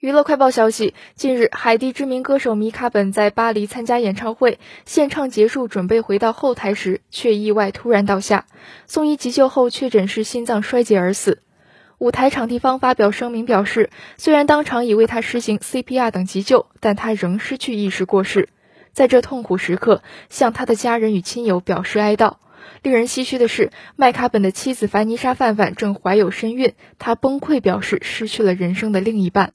娱乐快报消息近日海地知名歌手米卡本在巴黎参加演唱会献唱结束准备回到后台时却意外突然倒下送医急救后确诊是心脏衰竭而死。舞台场地方发表声明表示虽然当场已为他实行 cpr 等急救但他仍失去意识过世。在这痛苦时刻向他的家人与亲友表示哀悼。令人唏嘘的是麦卡本的妻子凡妮莎范范正怀有身孕她崩溃表示失去了人生的另一半。